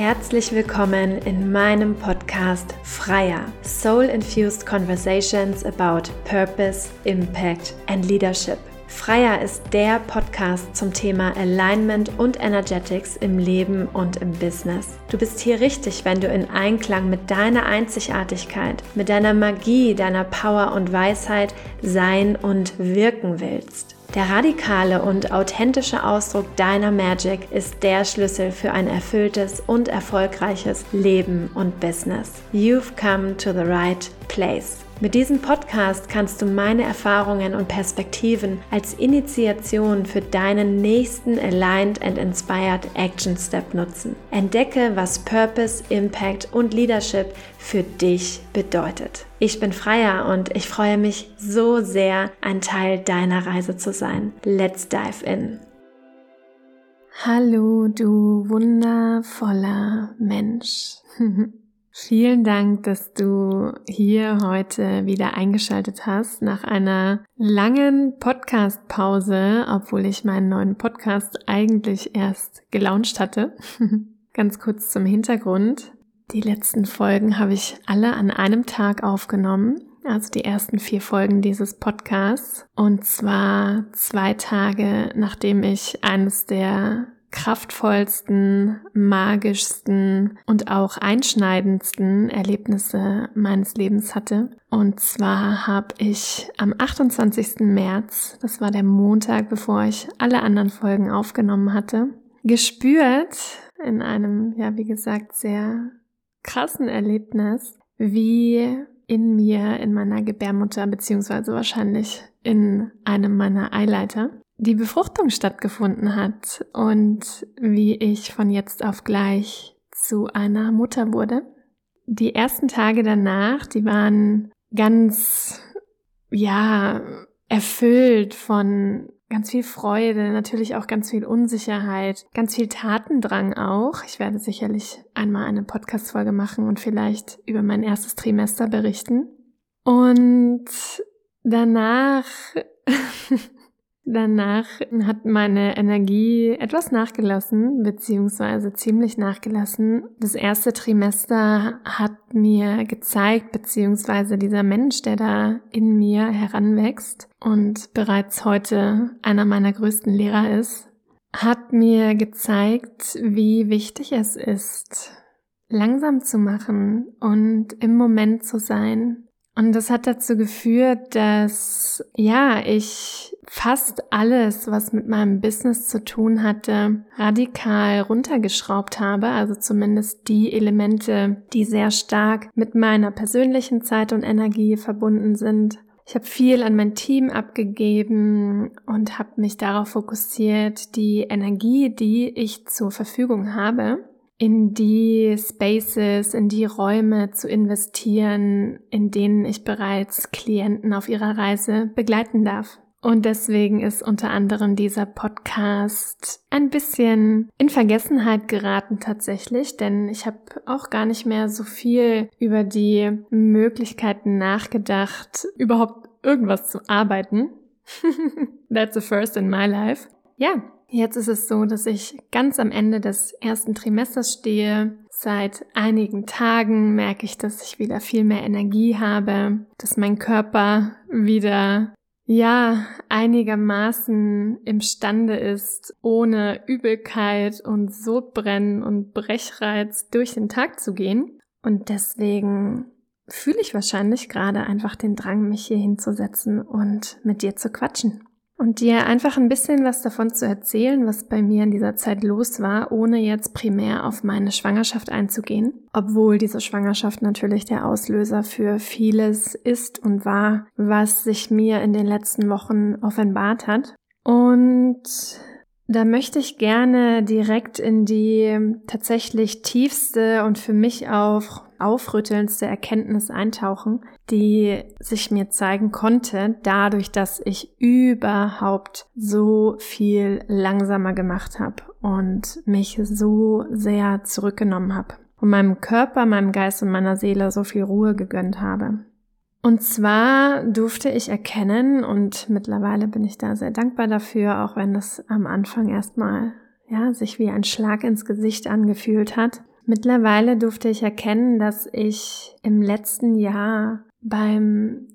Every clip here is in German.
Herzlich willkommen in meinem Podcast Freier Soul Infused Conversations about Purpose, Impact and Leadership. Freier ist der Podcast zum Thema Alignment und Energetics im Leben und im Business. Du bist hier richtig, wenn du in Einklang mit deiner Einzigartigkeit, mit deiner Magie, deiner Power und Weisheit sein und wirken willst. Der radikale und authentische Ausdruck deiner Magic ist der Schlüssel für ein erfülltes und erfolgreiches Leben und Business. You've come to the right place. Mit diesem Podcast kannst du meine Erfahrungen und Perspektiven als Initiation für deinen nächsten Aligned and Inspired Action Step nutzen. Entdecke, was Purpose, Impact und Leadership für dich bedeutet. Ich bin Freier und ich freue mich so sehr, ein Teil deiner Reise zu sein. Let's dive in. Hallo, du wundervoller Mensch. Vielen Dank, dass du hier heute wieder eingeschaltet hast nach einer langen Podcast-Pause, obwohl ich meinen neuen Podcast eigentlich erst gelauncht hatte. Ganz kurz zum Hintergrund. Die letzten Folgen habe ich alle an einem Tag aufgenommen, also die ersten vier Folgen dieses Podcasts. Und zwar zwei Tage, nachdem ich eines der kraftvollsten, magischsten und auch einschneidendsten Erlebnisse meines Lebens hatte. Und zwar habe ich am 28. März, das war der Montag, bevor ich alle anderen Folgen aufgenommen hatte, gespürt in einem, ja, wie gesagt, sehr krassen Erlebnis, wie in mir, in meiner Gebärmutter, beziehungsweise wahrscheinlich in einem meiner Eileiter, die Befruchtung stattgefunden hat und wie ich von jetzt auf gleich zu einer Mutter wurde. Die ersten Tage danach, die waren ganz, ja, erfüllt von ganz viel Freude, natürlich auch ganz viel Unsicherheit, ganz viel Tatendrang auch. Ich werde sicherlich einmal eine Podcast-Folge machen und vielleicht über mein erstes Trimester berichten. Und danach Danach hat meine Energie etwas nachgelassen, beziehungsweise ziemlich nachgelassen. Das erste Trimester hat mir gezeigt, beziehungsweise dieser Mensch, der da in mir heranwächst und bereits heute einer meiner größten Lehrer ist, hat mir gezeigt, wie wichtig es ist, langsam zu machen und im Moment zu sein. Und das hat dazu geführt, dass, ja, ich fast alles, was mit meinem Business zu tun hatte, radikal runtergeschraubt habe, also zumindest die Elemente, die sehr stark mit meiner persönlichen Zeit und Energie verbunden sind. Ich habe viel an mein Team abgegeben und habe mich darauf fokussiert, die Energie, die ich zur Verfügung habe, in die Spaces, in die Räume zu investieren, in denen ich bereits Klienten auf ihrer Reise begleiten darf. Und deswegen ist unter anderem dieser Podcast ein bisschen in Vergessenheit geraten tatsächlich, denn ich habe auch gar nicht mehr so viel über die Möglichkeiten nachgedacht, überhaupt irgendwas zu arbeiten. That's the first in my life. Ja, jetzt ist es so, dass ich ganz am Ende des ersten Trimesters stehe. Seit einigen Tagen merke ich, dass ich wieder viel mehr Energie habe, dass mein Körper wieder ja, einigermaßen imstande ist, ohne Übelkeit und Sodbrennen und Brechreiz durch den Tag zu gehen. Und deswegen fühle ich wahrscheinlich gerade einfach den Drang, mich hier hinzusetzen und mit dir zu quatschen und dir einfach ein bisschen was davon zu erzählen, was bei mir in dieser Zeit los war, ohne jetzt primär auf meine Schwangerschaft einzugehen, obwohl diese Schwangerschaft natürlich der Auslöser für vieles ist und war, was sich mir in den letzten Wochen offenbart hat. Und da möchte ich gerne direkt in die tatsächlich tiefste und für mich auch aufrüttelndste Erkenntnis eintauchen, die sich mir zeigen konnte, dadurch, dass ich überhaupt so viel langsamer gemacht habe und mich so sehr zurückgenommen habe und meinem Körper, meinem Geist und meiner Seele so viel Ruhe gegönnt habe. Und zwar durfte ich erkennen, und mittlerweile bin ich da sehr dankbar dafür, auch wenn das am Anfang erstmal ja, sich wie ein Schlag ins Gesicht angefühlt hat, Mittlerweile durfte ich erkennen, dass ich im letzten Jahr beim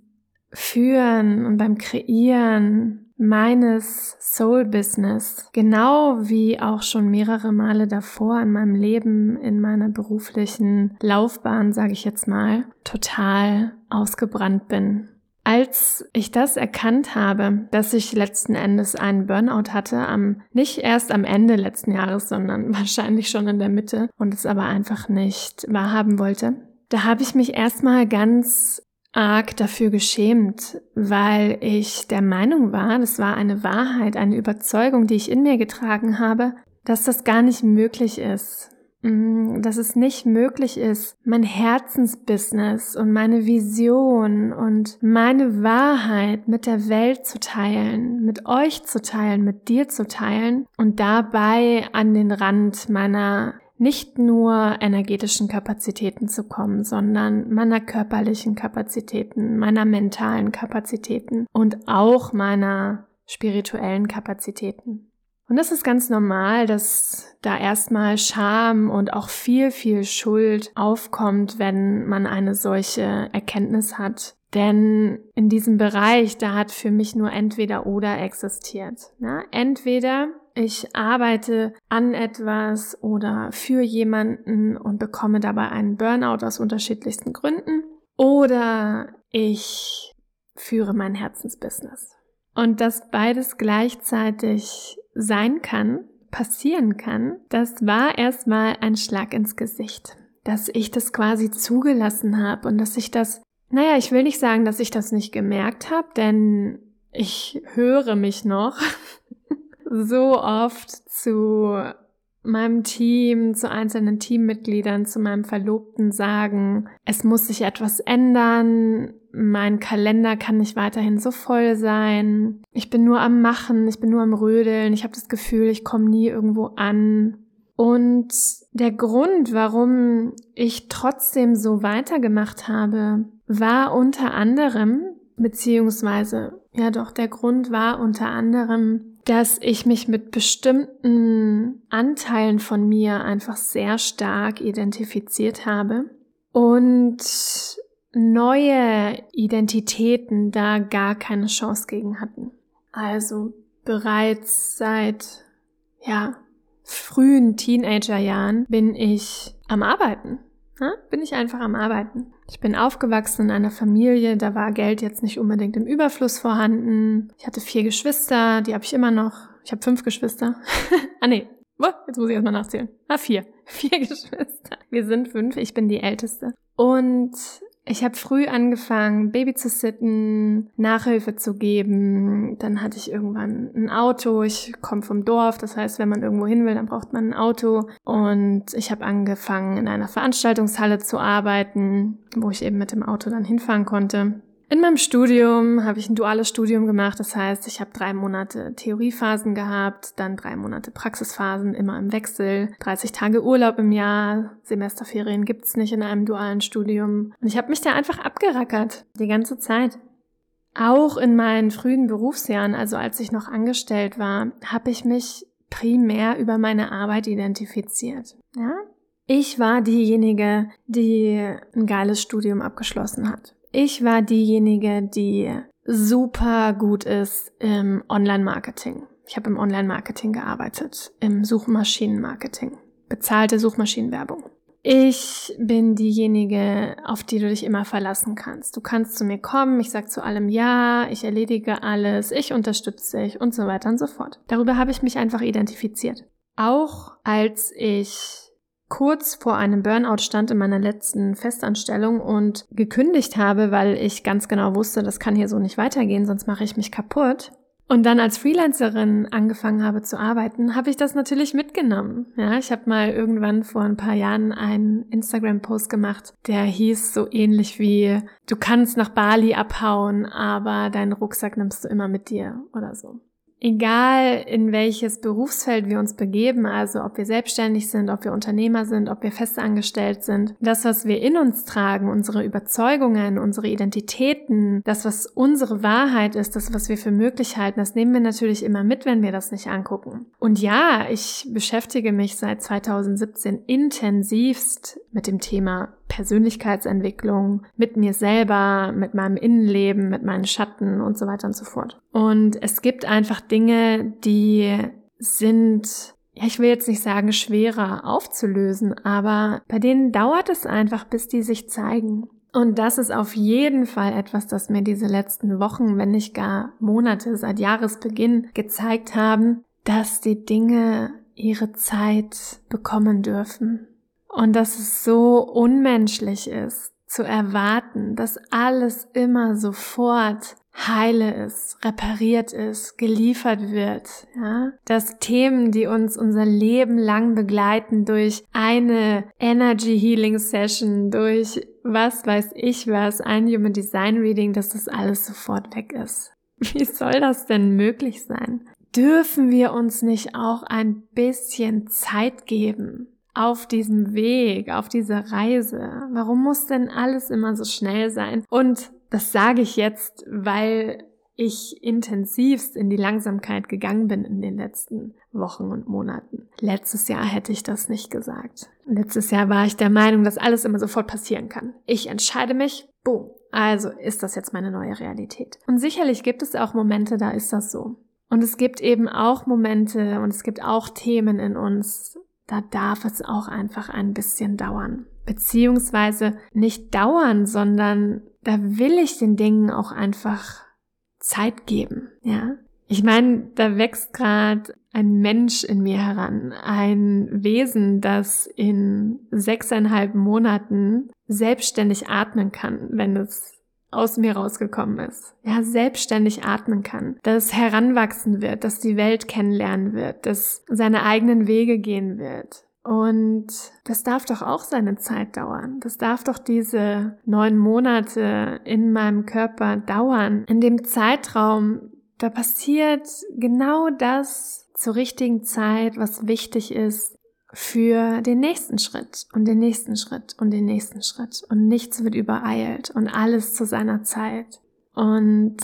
Führen und beim Kreieren meines Soul Business, genau wie auch schon mehrere Male davor in meinem Leben, in meiner beruflichen Laufbahn, sage ich jetzt mal, total ausgebrannt bin. Als ich das erkannt habe, dass ich letzten Endes einen Burnout hatte, am, nicht erst am Ende letzten Jahres, sondern wahrscheinlich schon in der Mitte und es aber einfach nicht wahrhaben wollte, da habe ich mich erstmal ganz arg dafür geschämt, weil ich der Meinung war, das war eine Wahrheit, eine Überzeugung, die ich in mir getragen habe, dass das gar nicht möglich ist. Mm, dass es nicht möglich ist, mein Herzensbusiness und meine Vision und meine Wahrheit mit der Welt zu teilen, mit euch zu teilen, mit dir zu teilen und dabei an den Rand meiner nicht nur energetischen Kapazitäten zu kommen, sondern meiner körperlichen Kapazitäten, meiner mentalen Kapazitäten und auch meiner spirituellen Kapazitäten. Und das ist ganz normal, dass da erstmal Scham und auch viel, viel Schuld aufkommt, wenn man eine solche Erkenntnis hat. Denn in diesem Bereich, da hat für mich nur entweder oder existiert. Ja, entweder ich arbeite an etwas oder für jemanden und bekomme dabei einen Burnout aus unterschiedlichsten Gründen. Oder ich führe mein Herzensbusiness. Und dass beides gleichzeitig sein kann, passieren kann, das war erstmal ein Schlag ins Gesicht. Dass ich das quasi zugelassen habe und dass ich das, naja, ich will nicht sagen, dass ich das nicht gemerkt habe, denn ich höre mich noch so oft zu meinem Team, zu einzelnen Teammitgliedern, zu meinem Verlobten sagen, es muss sich etwas ändern, mein Kalender kann nicht weiterhin so voll sein, ich bin nur am Machen, ich bin nur am Rödeln, ich habe das Gefühl, ich komme nie irgendwo an. Und der Grund, warum ich trotzdem so weitergemacht habe, war unter anderem, beziehungsweise, ja doch, der Grund war unter anderem, dass ich mich mit bestimmten Anteilen von mir einfach sehr stark identifiziert habe und neue Identitäten da gar keine Chance gegen hatten. Also bereits seit, ja, frühen Teenagerjahren bin ich am Arbeiten. Ja, bin ich einfach am Arbeiten. Ich bin aufgewachsen in einer Familie, da war Geld jetzt nicht unbedingt im Überfluss vorhanden. Ich hatte vier Geschwister, die habe ich immer noch. Ich habe fünf Geschwister. ah nee, jetzt muss ich erstmal nachzählen. Ah, vier. Vier Geschwister. Wir sind fünf, ich bin die Älteste. Und ich habe früh angefangen, Baby zu sitten, Nachhilfe zu geben. Dann hatte ich irgendwann ein Auto. Ich komme vom Dorf, das heißt, wenn man irgendwo hin will, dann braucht man ein Auto. Und ich habe angefangen, in einer Veranstaltungshalle zu arbeiten, wo ich eben mit dem Auto dann hinfahren konnte. In meinem Studium habe ich ein duales Studium gemacht. Das heißt, ich habe drei Monate Theoriephasen gehabt, dann drei Monate Praxisphasen, immer im Wechsel, 30 Tage Urlaub im Jahr, Semesterferien gibt's nicht in einem dualen Studium. Und ich habe mich da einfach abgerackert, die ganze Zeit. Auch in meinen frühen Berufsjahren, also als ich noch angestellt war, habe ich mich primär über meine Arbeit identifiziert. Ja? Ich war diejenige, die ein geiles Studium abgeschlossen hat. Ich war diejenige, die super gut ist im Online-Marketing. Ich habe im Online-Marketing gearbeitet, im Suchmaschinenmarketing, bezahlte Suchmaschinenwerbung. Ich bin diejenige, auf die du dich immer verlassen kannst. Du kannst zu mir kommen, ich sag zu allem ja, ich erledige alles, ich unterstütze dich und so weiter und so fort. Darüber habe ich mich einfach identifiziert. Auch als ich kurz vor einem Burnout stand in meiner letzten Festanstellung und gekündigt habe, weil ich ganz genau wusste, das kann hier so nicht weitergehen, sonst mache ich mich kaputt. Und dann als Freelancerin angefangen habe zu arbeiten, habe ich das natürlich mitgenommen. Ja, ich habe mal irgendwann vor ein paar Jahren einen Instagram-Post gemacht, der hieß so ähnlich wie, du kannst nach Bali abhauen, aber deinen Rucksack nimmst du immer mit dir oder so. Egal in welches Berufsfeld wir uns begeben, also ob wir selbstständig sind, ob wir Unternehmer sind, ob wir festangestellt sind, das, was wir in uns tragen, unsere Überzeugungen, unsere Identitäten, das, was unsere Wahrheit ist, das, was wir für möglich halten, das nehmen wir natürlich immer mit, wenn wir das nicht angucken. Und ja, ich beschäftige mich seit 2017 intensivst mit dem Thema Persönlichkeitsentwicklung, mit mir selber, mit meinem Innenleben, mit meinen Schatten und so weiter und so fort. Und es gibt einfach Dinge, die sind ja, ich will jetzt nicht sagen schwerer aufzulösen, aber bei denen dauert es einfach, bis die sich zeigen. Und das ist auf jeden Fall etwas, das mir diese letzten Wochen, wenn nicht gar Monate seit Jahresbeginn gezeigt haben, dass die Dinge ihre Zeit bekommen dürfen. Und dass es so unmenschlich ist, zu erwarten, dass alles immer sofort heile ist, repariert ist, geliefert wird, ja? Dass Themen, die uns unser Leben lang begleiten durch eine Energy Healing Session, durch was weiß ich was, ein Human Design Reading, dass das alles sofort weg ist. Wie soll das denn möglich sein? Dürfen wir uns nicht auch ein bisschen Zeit geben? Auf diesem Weg, auf dieser Reise? Warum muss denn alles immer so schnell sein? Und das sage ich jetzt, weil ich intensivst in die Langsamkeit gegangen bin in den letzten Wochen und Monaten. Letztes Jahr hätte ich das nicht gesagt. Letztes Jahr war ich der Meinung, dass alles immer sofort passieren kann. Ich entscheide mich, boom. Also ist das jetzt meine neue Realität. Und sicherlich gibt es auch Momente, da ist das so. Und es gibt eben auch Momente und es gibt auch Themen in uns, da darf es auch einfach ein bisschen dauern. Beziehungsweise nicht dauern, sondern da will ich den Dingen auch einfach Zeit geben, ja. Ich meine, da wächst gerade ein Mensch in mir heran, ein Wesen, das in sechseinhalb Monaten selbstständig atmen kann, wenn es aus mir rausgekommen ist. Ja, selbstständig atmen kann, dass heranwachsen wird, dass die Welt kennenlernen wird, dass seine eigenen Wege gehen wird. Und das darf doch auch seine Zeit dauern. Das darf doch diese neun Monate in meinem Körper dauern. In dem Zeitraum, da passiert genau das zur richtigen Zeit, was wichtig ist, für den nächsten Schritt und den nächsten Schritt und den nächsten Schritt. Und nichts wird übereilt und alles zu seiner Zeit. Und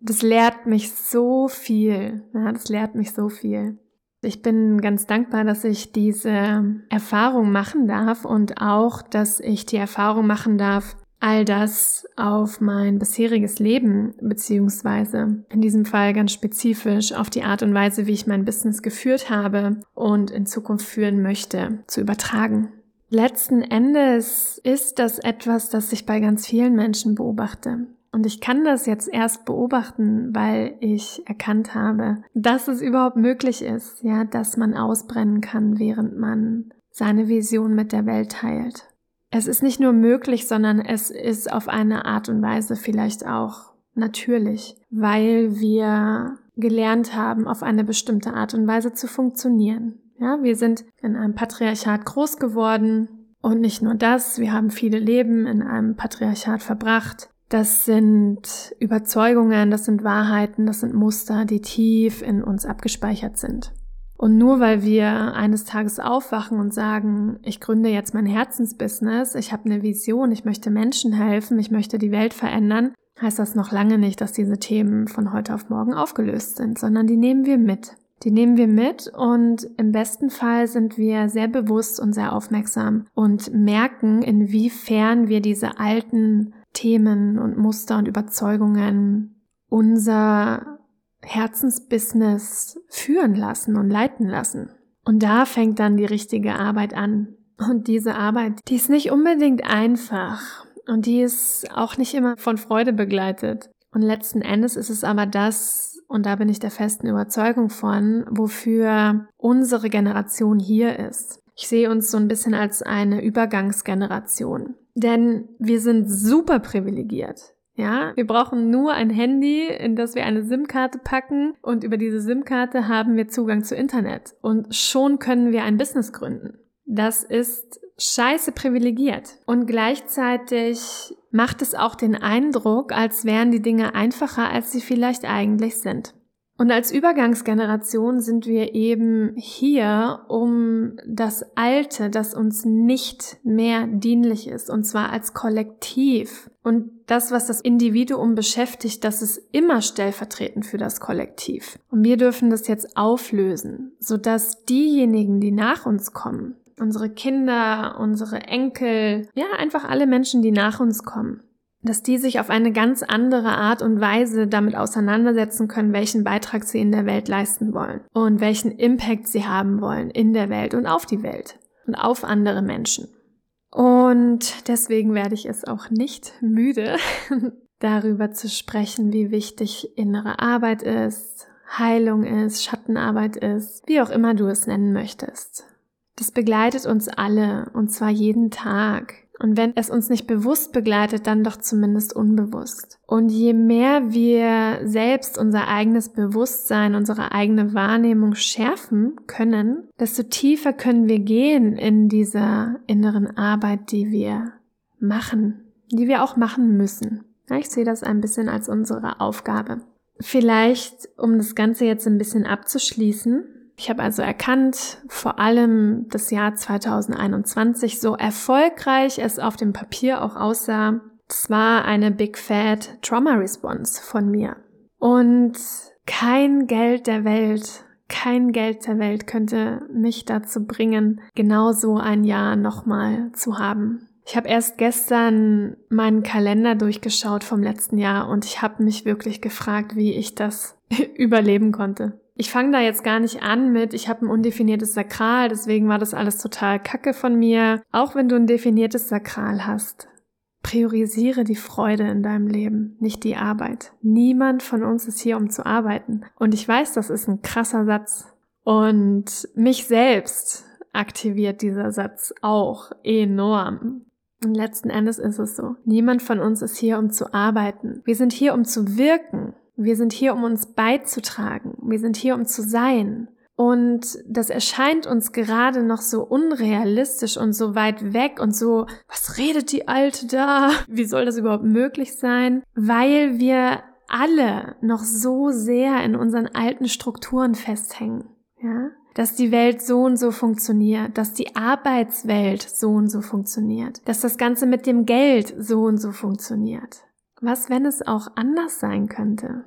das lehrt mich so viel. Ja, das lehrt mich so viel. Ich bin ganz dankbar, dass ich diese Erfahrung machen darf und auch, dass ich die Erfahrung machen darf, all das auf mein bisheriges Leben, beziehungsweise in diesem Fall ganz spezifisch auf die Art und Weise, wie ich mein Business geführt habe und in Zukunft führen möchte, zu übertragen. Letzten Endes ist das etwas, das ich bei ganz vielen Menschen beobachte. Und ich kann das jetzt erst beobachten, weil ich erkannt habe, dass es überhaupt möglich ist, ja, dass man ausbrennen kann, während man seine Vision mit der Welt teilt es ist nicht nur möglich, sondern es ist auf eine Art und Weise vielleicht auch natürlich, weil wir gelernt haben, auf eine bestimmte Art und Weise zu funktionieren. Ja, wir sind in einem Patriarchat groß geworden und nicht nur das, wir haben viele Leben in einem Patriarchat verbracht. Das sind Überzeugungen, das sind Wahrheiten, das sind Muster, die tief in uns abgespeichert sind. Und nur weil wir eines Tages aufwachen und sagen, ich gründe jetzt mein Herzensbusiness, ich habe eine Vision, ich möchte Menschen helfen, ich möchte die Welt verändern, heißt das noch lange nicht, dass diese Themen von heute auf morgen aufgelöst sind, sondern die nehmen wir mit. Die nehmen wir mit und im besten Fall sind wir sehr bewusst und sehr aufmerksam und merken, inwiefern wir diese alten Themen und Muster und Überzeugungen unser Herzensbusiness führen lassen und leiten lassen. Und da fängt dann die richtige Arbeit an. Und diese Arbeit, die ist nicht unbedingt einfach und die ist auch nicht immer von Freude begleitet. Und letzten Endes ist es aber das, und da bin ich der festen Überzeugung von, wofür unsere Generation hier ist. Ich sehe uns so ein bisschen als eine Übergangsgeneration. Denn wir sind super privilegiert. Ja, wir brauchen nur ein Handy, in das wir eine SIM-Karte packen und über diese SIM-Karte haben wir Zugang zu Internet und schon können wir ein Business gründen. Das ist scheiße privilegiert und gleichzeitig macht es auch den Eindruck, als wären die Dinge einfacher, als sie vielleicht eigentlich sind. Und als Übergangsgeneration sind wir eben hier, um das Alte, das uns nicht mehr dienlich ist, und zwar als Kollektiv. Und das, was das Individuum beschäftigt, das ist immer stellvertretend für das Kollektiv. Und wir dürfen das jetzt auflösen, sodass diejenigen, die nach uns kommen, unsere Kinder, unsere Enkel, ja, einfach alle Menschen, die nach uns kommen, dass die sich auf eine ganz andere Art und Weise damit auseinandersetzen können, welchen Beitrag sie in der Welt leisten wollen und welchen Impact sie haben wollen in der Welt und auf die Welt und auf andere Menschen. Und deswegen werde ich es auch nicht müde, darüber zu sprechen, wie wichtig innere Arbeit ist, Heilung ist, Schattenarbeit ist, wie auch immer du es nennen möchtest. Das begleitet uns alle und zwar jeden Tag. Und wenn es uns nicht bewusst begleitet, dann doch zumindest unbewusst. Und je mehr wir selbst unser eigenes Bewusstsein, unsere eigene Wahrnehmung schärfen können, desto tiefer können wir gehen in dieser inneren Arbeit, die wir machen, die wir auch machen müssen. Ich sehe das ein bisschen als unsere Aufgabe. Vielleicht, um das Ganze jetzt ein bisschen abzuschließen, ich habe also erkannt, vor allem das Jahr 2021, so erfolgreich es auf dem Papier auch aussah, es war eine Big Fat Trauma Response von mir. Und kein Geld der Welt, kein Geld der Welt könnte mich dazu bringen, genau so ein Jahr nochmal zu haben. Ich habe erst gestern meinen Kalender durchgeschaut vom letzten Jahr und ich habe mich wirklich gefragt, wie ich das überleben konnte. Ich fange da jetzt gar nicht an mit, ich habe ein undefiniertes Sakral, deswegen war das alles total kacke von mir. Auch wenn du ein definiertes Sakral hast, priorisiere die Freude in deinem Leben, nicht die Arbeit. Niemand von uns ist hier, um zu arbeiten. Und ich weiß, das ist ein krasser Satz. Und mich selbst aktiviert dieser Satz auch enorm. Und letzten Endes ist es so. Niemand von uns ist hier, um zu arbeiten. Wir sind hier, um zu wirken. Wir sind hier, um uns beizutragen. Wir sind hier, um zu sein. Und das erscheint uns gerade noch so unrealistisch und so weit weg und so, was redet die Alte da? Wie soll das überhaupt möglich sein? Weil wir alle noch so sehr in unseren alten Strukturen festhängen. Ja? Dass die Welt so und so funktioniert, dass die Arbeitswelt so und so funktioniert, dass das Ganze mit dem Geld so und so funktioniert. Was, wenn es auch anders sein könnte?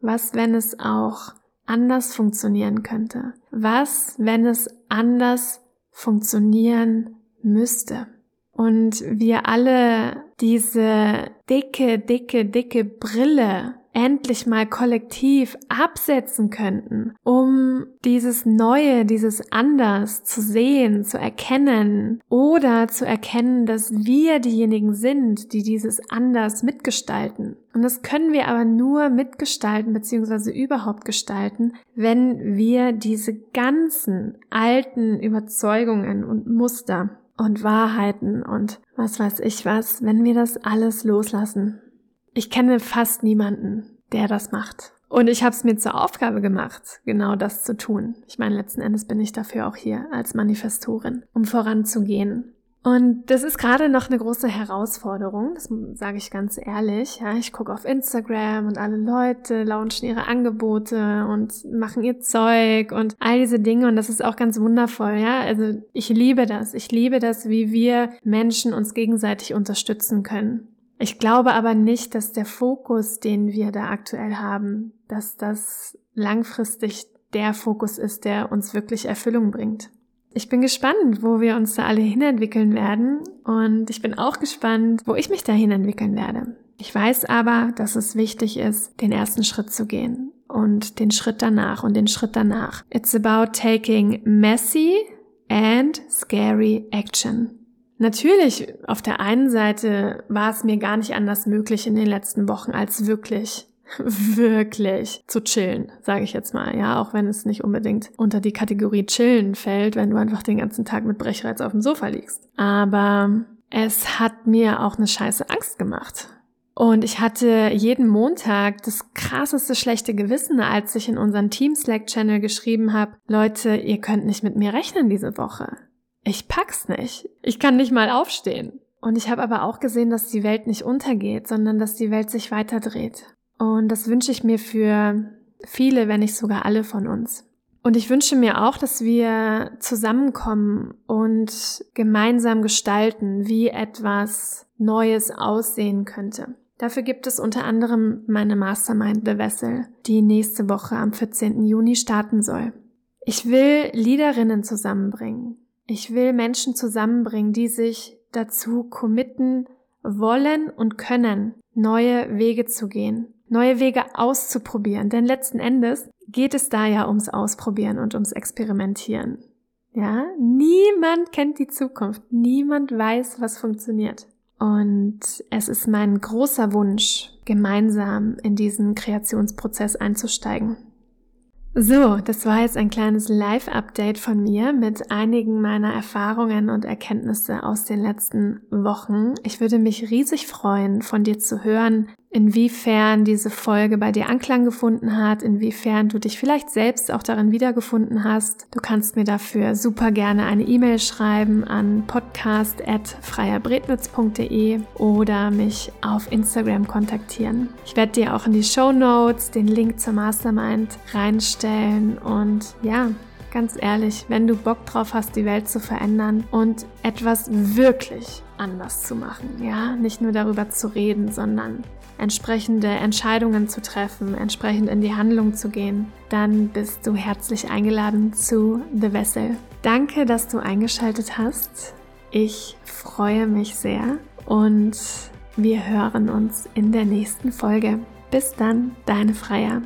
Was, wenn es auch anders funktionieren könnte? Was, wenn es anders funktionieren müsste? Und wir alle diese dicke, dicke, dicke Brille endlich mal kollektiv absetzen könnten, um dieses Neue, dieses Anders zu sehen, zu erkennen oder zu erkennen, dass wir diejenigen sind, die dieses Anders mitgestalten. Und das können wir aber nur mitgestalten bzw. überhaupt gestalten, wenn wir diese ganzen alten Überzeugungen und Muster und Wahrheiten und was weiß ich was, wenn wir das alles loslassen ich kenne fast niemanden, der das macht. Und ich habe es mir zur Aufgabe gemacht, genau das zu tun. Ich meine, letzten Endes bin ich dafür auch hier als Manifestorin, um voranzugehen. Und das ist gerade noch eine große Herausforderung, das sage ich ganz ehrlich. Ja, ich gucke auf Instagram und alle Leute launchen ihre Angebote und machen ihr Zeug und all diese Dinge und das ist auch ganz wundervoll. Ja, also ich liebe das. Ich liebe das, wie wir Menschen uns gegenseitig unterstützen können. Ich glaube aber nicht, dass der Fokus, den wir da aktuell haben, dass das langfristig der Fokus ist, der uns wirklich Erfüllung bringt. Ich bin gespannt, wo wir uns da alle hinentwickeln werden und ich bin auch gespannt, wo ich mich da hinentwickeln werde. Ich weiß aber, dass es wichtig ist, den ersten Schritt zu gehen und den Schritt danach und den Schritt danach. It's about taking messy and scary action. Natürlich, auf der einen Seite war es mir gar nicht anders möglich in den letzten Wochen, als wirklich, wirklich zu chillen, sage ich jetzt mal. Ja, auch wenn es nicht unbedingt unter die Kategorie chillen fällt, wenn du einfach den ganzen Tag mit Brechreiz auf dem Sofa liegst. Aber es hat mir auch eine scheiße Angst gemacht. Und ich hatte jeden Montag das krasseste schlechte Gewissen, als ich in unseren Team Slack Channel geschrieben habe, Leute, ihr könnt nicht mit mir rechnen diese Woche ich pack's nicht. Ich kann nicht mal aufstehen. Und ich habe aber auch gesehen, dass die Welt nicht untergeht, sondern dass die Welt sich weiterdreht. Und das wünsche ich mir für viele, wenn nicht sogar alle von uns. Und ich wünsche mir auch, dass wir zusammenkommen und gemeinsam gestalten, wie etwas Neues aussehen könnte. Dafür gibt es unter anderem meine Mastermind The Vessel, die nächste Woche am 14. Juni starten soll. Ich will Leaderinnen zusammenbringen. Ich will Menschen zusammenbringen, die sich dazu committen wollen und können, neue Wege zu gehen, neue Wege auszuprobieren. Denn letzten Endes geht es da ja ums Ausprobieren und ums Experimentieren. Ja, niemand kennt die Zukunft. Niemand weiß, was funktioniert. Und es ist mein großer Wunsch, gemeinsam in diesen Kreationsprozess einzusteigen. So, das war jetzt ein kleines Live-Update von mir mit einigen meiner Erfahrungen und Erkenntnisse aus den letzten Wochen. Ich würde mich riesig freuen, von dir zu hören, inwiefern diese Folge bei dir Anklang gefunden hat, inwiefern du dich vielleicht selbst auch darin wiedergefunden hast. Du kannst mir dafür super gerne eine E-Mail schreiben an podcast.freierbrednitz.de oder mich auf Instagram kontaktieren. Ich werde dir auch in die Show Notes den Link zur Mastermind reinstellen und ja, ganz ehrlich, wenn du Bock drauf hast, die Welt zu verändern und etwas wirklich anders zu machen, ja, nicht nur darüber zu reden, sondern entsprechende Entscheidungen zu treffen, entsprechend in die Handlung zu gehen, dann bist du herzlich eingeladen zu The Vessel. Danke, dass du eingeschaltet hast. Ich freue mich sehr und wir hören uns in der nächsten Folge. Bis dann, deine Freier.